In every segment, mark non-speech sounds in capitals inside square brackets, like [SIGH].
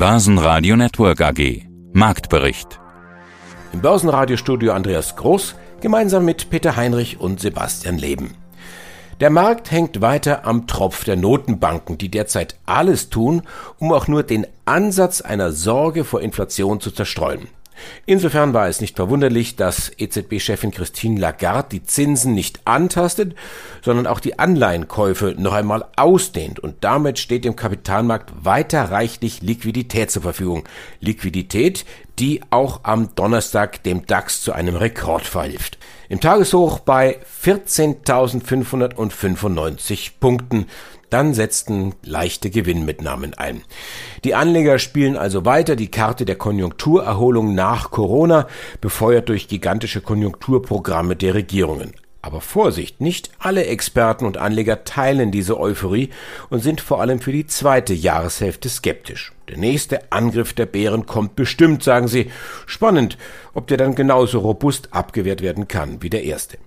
Börsenradio Network AG. Marktbericht. Im Börsenradiostudio Andreas Groß gemeinsam mit Peter Heinrich und Sebastian Leben. Der Markt hängt weiter am Tropf der Notenbanken, die derzeit alles tun, um auch nur den Ansatz einer Sorge vor Inflation zu zerstreuen. Insofern war es nicht verwunderlich, dass EZB-Chefin Christine Lagarde die Zinsen nicht antastet, sondern auch die Anleihenkäufe noch einmal ausdehnt und damit steht dem Kapitalmarkt weiter reichlich Liquidität zur Verfügung. Liquidität, die auch am Donnerstag dem DAX zu einem Rekord verhilft. Im Tageshoch bei 14.595 Punkten. Dann setzten leichte Gewinnmitnahmen ein. Die Anleger spielen also weiter die Karte der Konjunkturerholung nach Corona, befeuert durch gigantische Konjunkturprogramme der Regierungen. Aber Vorsicht, nicht alle Experten und Anleger teilen diese Euphorie und sind vor allem für die zweite Jahreshälfte skeptisch. Der nächste Angriff der Bären kommt bestimmt, sagen sie. Spannend, ob der dann genauso robust abgewehrt werden kann wie der erste.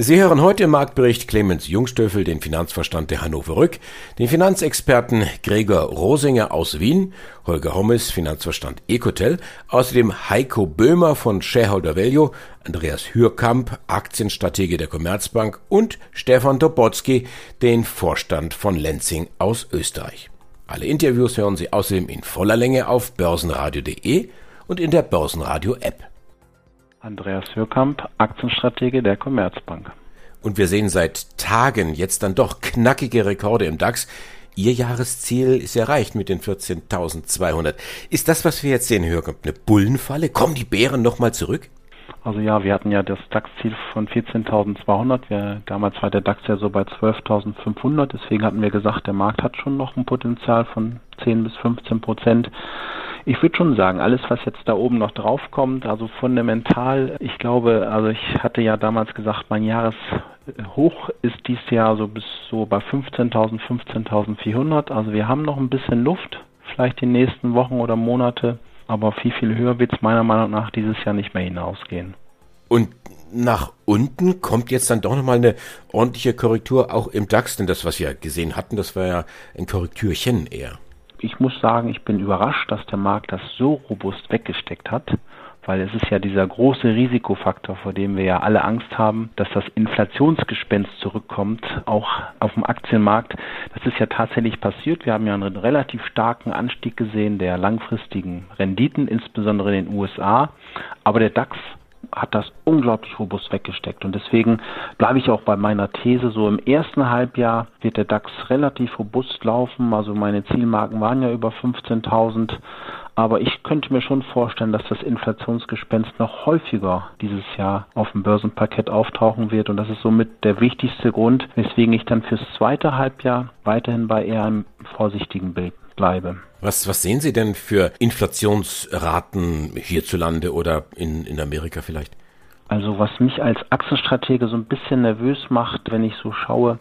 Sie hören heute im Marktbericht Clemens Jungstöffel, den Finanzverstand der Hannover Rück, den Finanzexperten Gregor Rosinger aus Wien, Holger Hommes, Finanzverstand Ecotel, außerdem Heiko Böhmer von Shareholder Value, Andreas Hürkamp, Aktienstratege der Commerzbank und Stefan Dobotsky, den Vorstand von Lenzing aus Österreich. Alle Interviews hören Sie außerdem in voller Länge auf börsenradio.de und in der Börsenradio App. Andreas Hürkamp, Aktienstratege der Commerzbank. Und wir sehen seit Tagen jetzt dann doch knackige Rekorde im DAX. Ihr Jahresziel ist erreicht mit den 14.200. Ist das, was wir jetzt sehen, Hürkamp, eine Bullenfalle? Kommen die Bären nochmal zurück? Also ja, wir hatten ja das DAX-Ziel von 14.200. Damals war der DAX ja so bei 12.500. Deswegen hatten wir gesagt, der Markt hat schon noch ein Potenzial von 10 bis 15 Prozent. Ich würde schon sagen, alles, was jetzt da oben noch drauf kommt, also fundamental, ich glaube, also ich hatte ja damals gesagt, mein Jahreshoch ist dies Jahr so bis so bei 15.000, 15.400. Also wir haben noch ein bisschen Luft, vielleicht die nächsten Wochen oder Monate, aber viel, viel höher wird es meiner Meinung nach dieses Jahr nicht mehr hinausgehen. Und nach unten kommt jetzt dann doch nochmal eine ordentliche Korrektur auch im DAX, denn das, was wir gesehen hatten, das war ja ein Korrektürchen eher ich muss sagen, ich bin überrascht, dass der Markt das so robust weggesteckt hat, weil es ist ja dieser große Risikofaktor, vor dem wir ja alle Angst haben, dass das Inflationsgespenst zurückkommt, auch auf dem Aktienmarkt. Das ist ja tatsächlich passiert. Wir haben ja einen relativ starken Anstieg gesehen der langfristigen Renditen, insbesondere in den USA. Aber der DAX hat das unglaublich robust weggesteckt. Und deswegen bleibe ich auch bei meiner These, so im ersten Halbjahr wird der DAX relativ robust laufen. Also meine Zielmarken waren ja über 15.000. Aber ich könnte mir schon vorstellen, dass das Inflationsgespenst noch häufiger dieses Jahr auf dem Börsenparkett auftauchen wird. Und das ist somit der wichtigste Grund, weswegen ich dann fürs zweite Halbjahr weiterhin bei eher einem vorsichtigen Bild bleibe. Was, was sehen Sie denn für Inflationsraten hierzulande oder in, in Amerika vielleicht? Also was mich als Achsenstratege so ein bisschen nervös macht, wenn ich so schaue,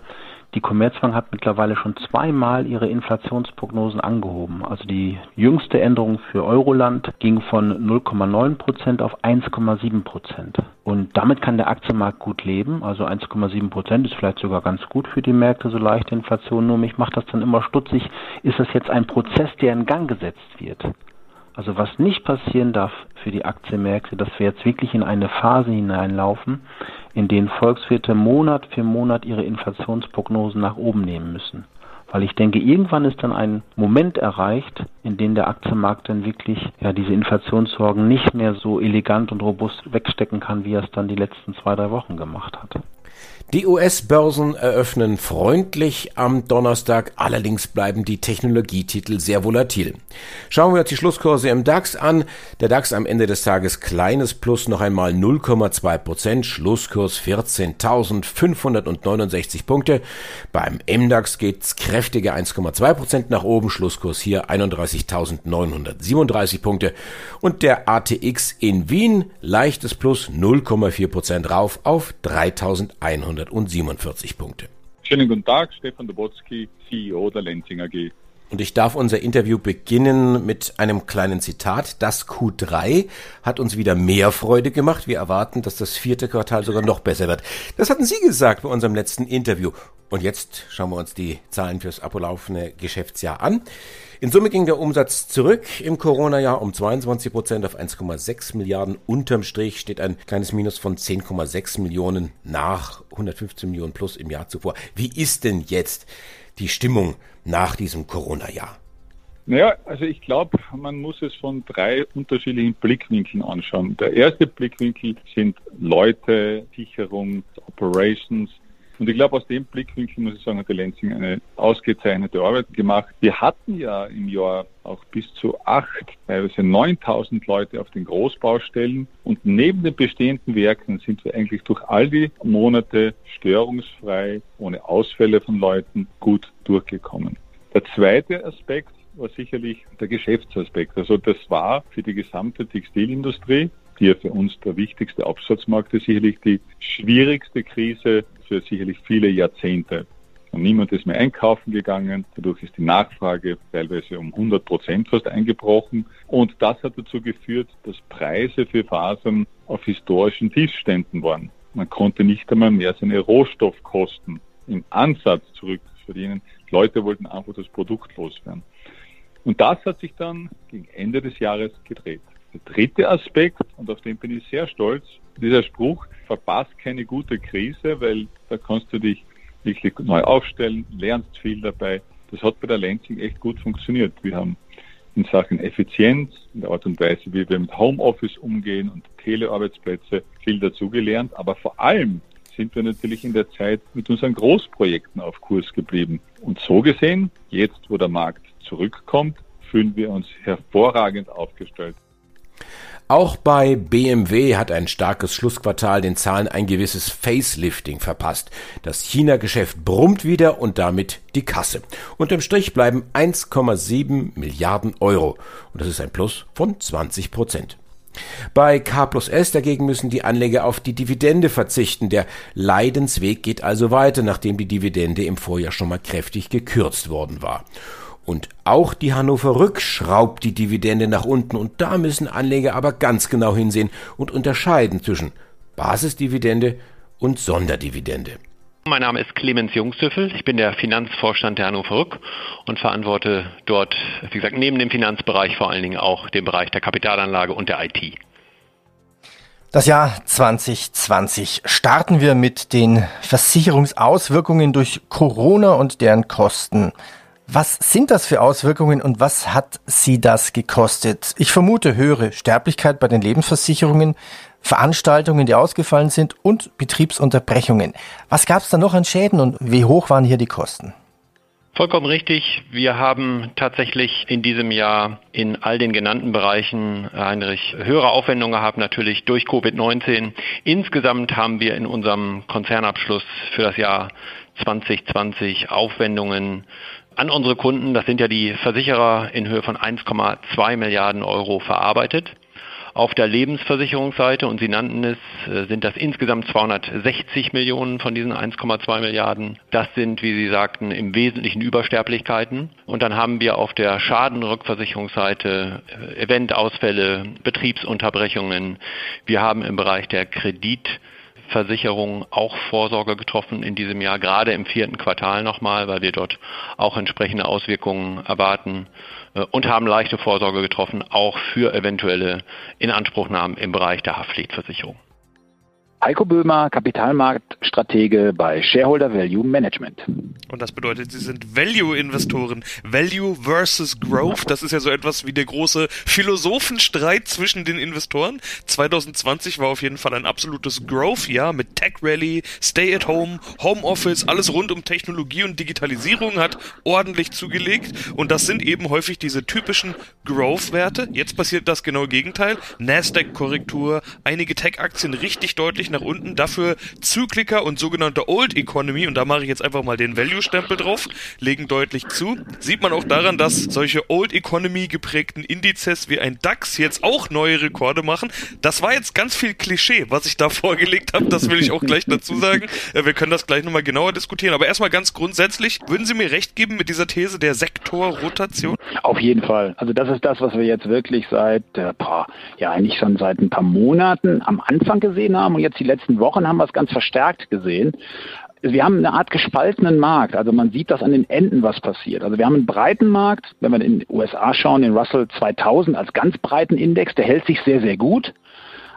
die Commerzbank hat mittlerweile schon zweimal ihre Inflationsprognosen angehoben. Also die jüngste Änderung für Euroland ging von 0,9 Prozent auf 1,7 Prozent. Und damit kann der Aktienmarkt gut leben. Also 1,7 Prozent ist vielleicht sogar ganz gut für die Märkte, so leichte Inflation. Nur mich macht das dann immer stutzig. Ist das jetzt ein Prozess, der in Gang gesetzt wird? Also was nicht passieren darf für die Aktienmärkte, dass wir jetzt wirklich in eine Phase hineinlaufen, in denen Volkswirte Monat für Monat ihre Inflationsprognosen nach oben nehmen müssen. Weil ich denke, irgendwann ist dann ein Moment erreicht, in dem der Aktienmarkt dann wirklich ja, diese Inflationssorgen nicht mehr so elegant und robust wegstecken kann, wie er es dann die letzten zwei, drei Wochen gemacht hat. Die US-Börsen eröffnen freundlich am Donnerstag, allerdings bleiben die Technologietitel sehr volatil. Schauen wir uns die Schlusskurse im DAX an. Der DAX am Ende des Tages kleines Plus noch einmal 0,2 Prozent, Schlusskurs 14.569 Punkte. Beim MDAX geht's kräftige 1,2 Prozent nach oben, Schlusskurs hier 31.937 Punkte. Und der ATX in Wien leichtes Plus 0,4 Prozent rauf auf 3100 247 Punkte. Schönen guten Tag, Stefan Dobotsky, CEO der Lenzing AG. Und ich darf unser Interview beginnen mit einem kleinen Zitat. Das Q3 hat uns wieder mehr Freude gemacht. Wir erwarten, dass das vierte Quartal sogar noch besser wird. Das hatten Sie gesagt bei unserem letzten Interview. Und jetzt schauen wir uns die Zahlen fürs abgelaufene Geschäftsjahr an. In Summe ging der Umsatz zurück im Corona-Jahr um 22 Prozent auf 1,6 Milliarden. Unterm Strich steht ein kleines Minus von 10,6 Millionen nach 115 Millionen plus im Jahr zuvor. Wie ist denn jetzt die Stimmung nach diesem Corona-Jahr? Naja, also ich glaube, man muss es von drei unterschiedlichen Blickwinkeln anschauen. Der erste Blickwinkel sind Leute, Sicherung, Operations. Und ich glaube, aus dem Blickwinkel muss ich sagen, hat der Lenzing eine ausgezeichnete Arbeit gemacht. Wir hatten ja im Jahr auch bis zu acht, teilweise 9000 Leute auf den Großbaustellen. Und neben den bestehenden Werken sind wir eigentlich durch all die Monate störungsfrei, ohne Ausfälle von Leuten gut durchgekommen. Der zweite Aspekt war sicherlich der Geschäftsaspekt. Also das war für die gesamte Textilindustrie, die ja für uns der wichtigste Absatzmarkt ist, sicherlich die schwierigste Krise für sicherlich viele Jahrzehnte. Und niemand ist mehr einkaufen gegangen. Dadurch ist die Nachfrage teilweise um 100 Prozent fast eingebrochen. Und das hat dazu geführt, dass Preise für Fasern auf historischen Tiefständen waren. Man konnte nicht einmal mehr seine Rohstoffkosten im Ansatz zurückverdienen. Leute wollten einfach das Produkt loswerden. Und das hat sich dann gegen Ende des Jahres gedreht. Der dritte Aspekt, und auf den bin ich sehr stolz, dieser Spruch, verpasst keine gute Krise, weil da kannst du dich wirklich neu aufstellen, lernst viel dabei. Das hat bei der Lansing echt gut funktioniert. Wir haben in Sachen Effizienz, in der Art und Weise, wie wir mit Homeoffice umgehen und Telearbeitsplätze viel dazugelernt, aber vor allem sind wir natürlich in der Zeit mit unseren Großprojekten auf Kurs geblieben. Und so gesehen, jetzt wo der Markt zurückkommt, fühlen wir uns hervorragend aufgestellt. Auch bei BMW hat ein starkes Schlussquartal den Zahlen ein gewisses Facelifting verpasst. Das China-Geschäft brummt wieder und damit die Kasse. Unterm Strich bleiben 1,7 Milliarden Euro. Und das ist ein Plus von 20 Prozent. Bei K plus S dagegen müssen die Anleger auf die Dividende verzichten. Der Leidensweg geht also weiter, nachdem die Dividende im Vorjahr schon mal kräftig gekürzt worden war. Und auch die Hannover Rück schraubt die Dividende nach unten und da müssen Anleger aber ganz genau hinsehen und unterscheiden zwischen Basisdividende und Sonderdividende. Mein Name ist Clemens Jungsdüffel. Ich bin der Finanzvorstand der Hannover Rück und verantworte dort, wie gesagt, neben dem Finanzbereich vor allen Dingen auch den Bereich der Kapitalanlage und der IT. Das Jahr 2020 starten wir mit den Versicherungsauswirkungen durch Corona und deren Kosten. Was sind das für Auswirkungen und was hat sie das gekostet? Ich vermute höhere Sterblichkeit bei den Lebensversicherungen, Veranstaltungen, die ausgefallen sind und Betriebsunterbrechungen. Was gab es da noch an Schäden und wie hoch waren hier die Kosten? Vollkommen richtig. Wir haben tatsächlich in diesem Jahr in all den genannten Bereichen, Heinrich, höhere Aufwendungen gehabt, natürlich durch Covid-19. Insgesamt haben wir in unserem Konzernabschluss für das Jahr 2020 Aufwendungen an unsere Kunden, das sind ja die Versicherer, in Höhe von 1,2 Milliarden Euro verarbeitet. Auf der Lebensversicherungsseite, und Sie nannten es, äh, sind das insgesamt 260 Millionen von diesen 1,2 Milliarden. Das sind, wie Sie sagten, im Wesentlichen Übersterblichkeiten. Und dann haben wir auf der Schadenrückversicherungsseite äh, Eventausfälle, Betriebsunterbrechungen. Wir haben im Bereich der Kredit Versicherung auch Vorsorge getroffen in diesem Jahr, gerade im vierten Quartal nochmal, weil wir dort auch entsprechende Auswirkungen erwarten äh, und haben leichte Vorsorge getroffen, auch für eventuelle Inanspruchnahmen im Bereich der Haftpflichtversicherung. Heiko Böhmer, Kapitalmarktstratege bei Shareholder Value Management. Und das bedeutet, Sie sind Value-Investoren. Value versus Growth, das ist ja so etwas wie der große Philosophenstreit zwischen den Investoren. 2020 war auf jeden Fall ein absolutes Growth-Jahr mit Tech Rally, Stay at Home, Homeoffice, alles rund um Technologie und Digitalisierung hat ordentlich zugelegt. Und das sind eben häufig diese typischen Growth-Werte. Jetzt passiert das genaue Gegenteil. Nasdaq-Korrektur, einige Tech-Aktien richtig deutlich deutlich nach unten. Dafür Zykliker und sogenannte Old Economy, und da mache ich jetzt einfach mal den Value-Stempel drauf, legen deutlich zu. Sieht man auch daran, dass solche Old Economy geprägten Indizes wie ein DAX jetzt auch neue Rekorde machen. Das war jetzt ganz viel Klischee, was ich da [LAUGHS] vorgelegt habe. Das will ich auch gleich dazu sagen. Äh, wir können das gleich nochmal genauer diskutieren. Aber erstmal ganz grundsätzlich, würden Sie mir recht geben mit dieser These der Sektorrotation? Auf jeden Fall. Also das ist das, was wir jetzt wirklich seit, äh, boah, ja eigentlich schon seit ein paar Monaten am Anfang gesehen haben und jetzt die letzten Wochen haben wir es ganz verstärkt gesehen wir haben eine Art gespaltenen Markt. Also man sieht das an den Enden, was passiert. Also wir haben einen breiten Markt. Wenn wir in den USA schauen, den Russell 2000 als ganz breiten Index, der hält sich sehr, sehr gut.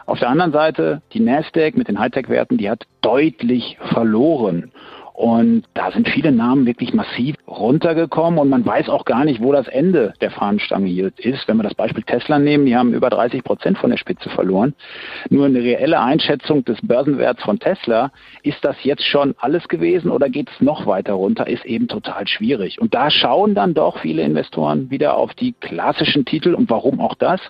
Auf der anderen Seite die Nasdaq mit den Hightech-Werten, die hat deutlich verloren. Und da sind viele Namen wirklich massiv runtergekommen und man weiß auch gar nicht, wo das Ende der Fahnenstange hier ist. Wenn wir das Beispiel Tesla nehmen, die haben über 30 Prozent von der Spitze verloren. Nur eine reelle Einschätzung des Börsenwerts von Tesla, ist das jetzt schon alles gewesen oder geht es noch weiter runter, ist eben total schwierig. Und da schauen dann doch viele Investoren wieder auf die klassischen Titel und warum auch das?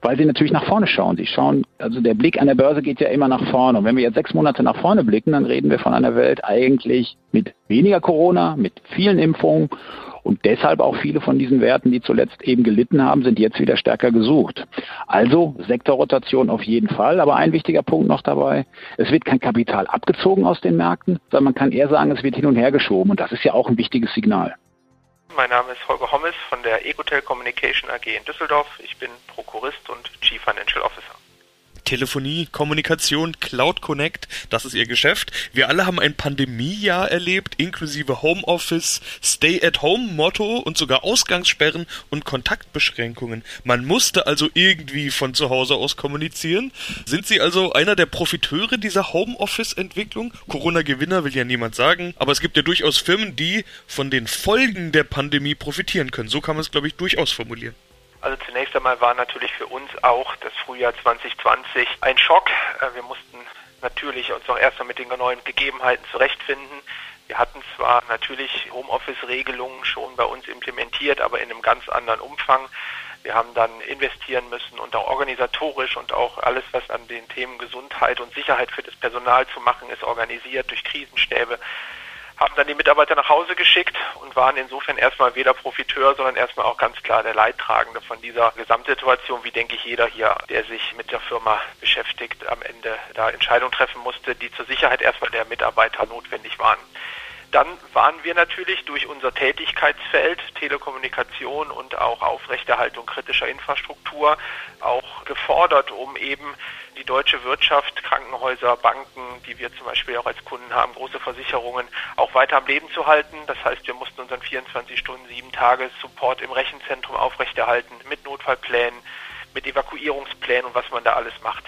Weil sie natürlich nach vorne schauen. Sie schauen, also der Blick an der Börse geht ja immer nach vorne. Und wenn wir jetzt sechs Monate nach vorne blicken, dann reden wir von einer Welt eigentlich mit weniger Corona, mit vielen Impfungen und deshalb auch viele von diesen Werten, die zuletzt eben gelitten haben, sind jetzt wieder stärker gesucht. Also Sektorrotation auf jeden Fall. Aber ein wichtiger Punkt noch dabei, es wird kein Kapital abgezogen aus den Märkten, sondern man kann eher sagen, es wird hin und her geschoben. Und das ist ja auch ein wichtiges Signal. Mein Name ist Holger Hommes von der Ecotel Communication AG in Düsseldorf. Ich bin Prokurist und Chief Financial Officer. Telefonie, Kommunikation, Cloud Connect, das ist ihr Geschäft. Wir alle haben ein Pandemiejahr erlebt, inklusive Homeoffice, Stay-at-Home-Motto und sogar Ausgangssperren und Kontaktbeschränkungen. Man musste also irgendwie von zu Hause aus kommunizieren. Sind Sie also einer der Profiteure dieser Homeoffice-Entwicklung? Corona-Gewinner will ja niemand sagen, aber es gibt ja durchaus Firmen, die von den Folgen der Pandemie profitieren können. So kann man es, glaube ich, durchaus formulieren. Also zunächst einmal war natürlich für uns auch das Frühjahr 2020 ein Schock. Äh, wir mussten natürlich uns auch erstmal mit den neuen Gegebenheiten zurechtfinden. Wir hatten zwar natürlich Homeoffice-Regelungen schon bei uns implementiert, aber in einem ganz anderen Umfang. Wir haben dann investieren müssen und auch organisatorisch und auch alles, was an den Themen Gesundheit und Sicherheit für das Personal zu machen ist, organisiert durch Krisenstäbe haben dann die Mitarbeiter nach Hause geschickt und waren insofern erstmal weder Profiteur, sondern erstmal auch ganz klar der Leidtragende von dieser Gesamtsituation, wie denke ich jeder hier, der sich mit der Firma beschäftigt, am Ende da Entscheidungen treffen musste, die zur Sicherheit erstmal der Mitarbeiter notwendig waren. Dann waren wir natürlich durch unser Tätigkeitsfeld Telekommunikation und auch Aufrechterhaltung kritischer Infrastruktur auch gefordert, um eben die deutsche Wirtschaft, Krankenhäuser, Banken, die wir zum Beispiel auch als Kunden haben, große Versicherungen, auch weiter am Leben zu halten. Das heißt, wir mussten unseren 24 Stunden, sieben Tage Support im Rechenzentrum aufrechterhalten mit Notfallplänen, mit Evakuierungsplänen und was man da alles macht.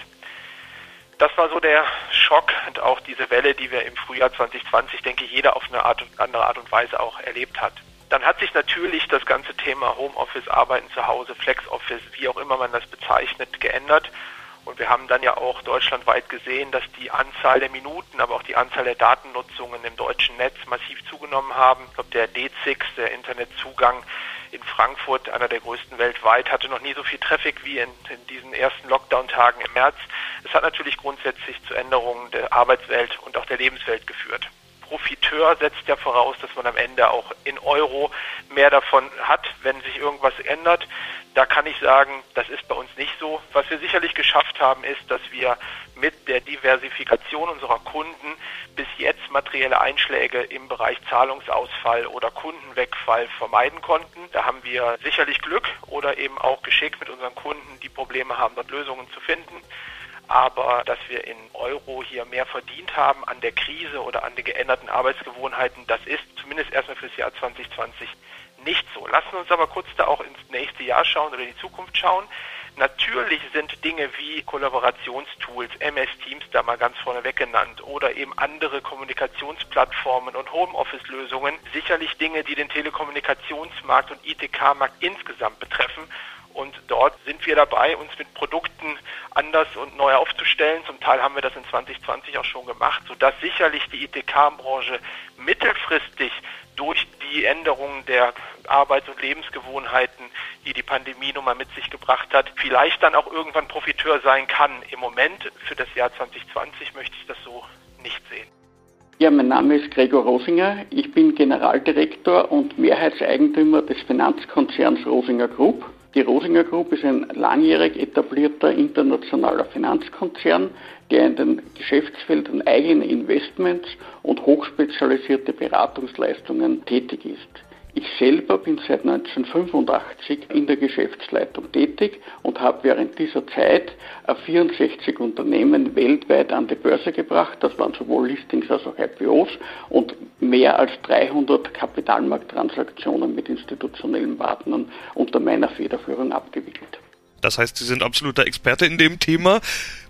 Das war so der Schock und auch diese Welle, die wir im Frühjahr 2020, denke ich, jeder auf eine Art und andere Art und Weise auch erlebt hat. Dann hat sich natürlich das ganze Thema Homeoffice, Arbeiten zu Hause, Flex-Office, wie auch immer man das bezeichnet, geändert. Und wir haben dann ja auch deutschlandweit gesehen, dass die Anzahl der Minuten, aber auch die Anzahl der Datennutzungen im deutschen Netz massiv zugenommen haben. Ich glaube, der D6, der Internetzugang in Frankfurt, einer der größten weltweit, hatte noch nie so viel Traffic wie in, in diesen ersten Lockdown-Tagen im März. Es hat natürlich grundsätzlich zu Änderungen der Arbeitswelt und auch der Lebenswelt geführt. Profiteur setzt ja voraus, dass man am Ende auch in Euro mehr davon hat, wenn sich irgendwas ändert. Da kann ich sagen, das ist bei uns nicht so. Was wir sicherlich geschafft haben, ist, dass wir mit der Diversifikation unserer Kunden bis jetzt materielle Einschläge im Bereich Zahlungsausfall oder Kundenwegfall vermeiden konnten. Da haben wir sicherlich Glück oder eben auch geschickt mit unseren Kunden, die Probleme haben, dort Lösungen zu finden aber dass wir in Euro hier mehr verdient haben an der Krise oder an den geänderten Arbeitsgewohnheiten, das ist zumindest erstmal fürs Jahr 2020 nicht so. Lassen wir uns aber kurz da auch ins nächste Jahr schauen oder in die Zukunft schauen. Natürlich sind Dinge wie Kollaborationstools, MS Teams da mal ganz vorneweg genannt oder eben andere Kommunikationsplattformen und Homeoffice-Lösungen sicherlich Dinge, die den Telekommunikationsmarkt und ITK-Markt insgesamt betreffen und dort sind wir dabei, uns mit Produkten anders und neu aufzustellen. Zum Teil haben wir das in 2020 auch schon gemacht, sodass sicherlich die ITK-Branche mittelfristig durch die Änderungen der Arbeits- und Lebensgewohnheiten, die die Pandemie nun mal mit sich gebracht hat, vielleicht dann auch irgendwann Profiteur sein kann. Im Moment für das Jahr 2020 möchte ich das so nicht sehen. Ja, mein Name ist Gregor Rosinger. Ich bin Generaldirektor und Mehrheitseigentümer des Finanzkonzerns Rosinger Group. Die Rosinger Group ist ein langjährig etablierter internationaler Finanzkonzern, der in den Geschäftsfeldern eigene Investments und hochspezialisierte Beratungsleistungen tätig ist. Ich selber bin seit 1985 in der Geschäftsleitung tätig und habe während dieser Zeit 64 Unternehmen weltweit an die Börse gebracht. Das waren sowohl Listings als auch IPOs und mehr als 300 Kapitalmarkttransaktionen mit institutionellen Partnern unter meiner Federführung abgewickelt. Das heißt, Sie sind absoluter Experte in dem Thema.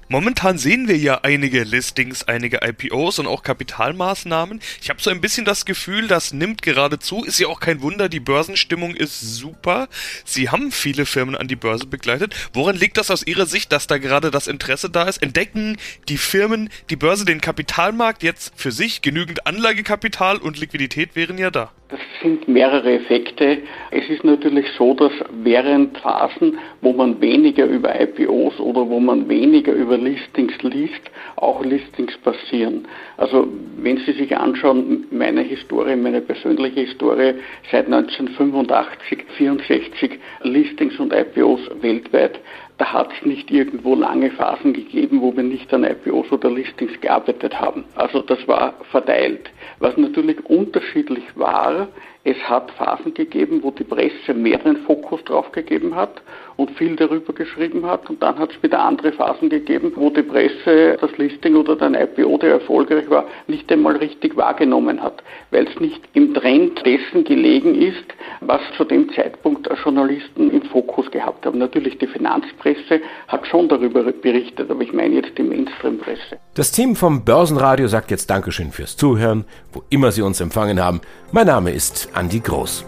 Momentan sehen wir ja einige Listings, einige IPOs und auch Kapitalmaßnahmen. Ich habe so ein bisschen das Gefühl, das nimmt gerade zu. Ist ja auch kein Wunder, die Börsenstimmung ist super. Sie haben viele Firmen an die Börse begleitet. Woran liegt das aus Ihrer Sicht, dass da gerade das Interesse da ist? Entdecken die Firmen, die Börse, den Kapitalmarkt jetzt für sich? Genügend Anlagekapital und Liquidität wären ja da. Das sind mehrere Effekte. Es ist natürlich so, dass während Phasen, wo man weniger über IPOs oder wo man weniger über Listings liest, auch Listings passieren. Also wenn Sie sich anschauen, meine Historie, meine persönliche Historie, seit 1985, 64 Listings und IPOs weltweit, da hat es nicht irgendwo lange Phasen gegeben, wo wir nicht an IPOs oder Listings gearbeitet haben. Also das war verteilt. Was natürlich unterschiedlich war, es hat Phasen gegeben, wo die Presse mehr den Fokus drauf gegeben hat und viel darüber geschrieben hat. Und dann hat es wieder andere Phasen gegeben, wo die Presse das Listing oder den IPO, der erfolgreich war, nicht einmal richtig wahrgenommen hat, weil es nicht im Trend dessen gelegen ist, was zu dem Zeitpunkt Journalisten im Fokus gehabt haben. Natürlich die Finanzpresse hat schon darüber berichtet, aber ich meine jetzt die Mainstream-Presse. Das Team vom Börsenradio sagt jetzt Dankeschön fürs Zuhören, wo immer Sie uns empfangen haben. Mein Name ist Andi Groß.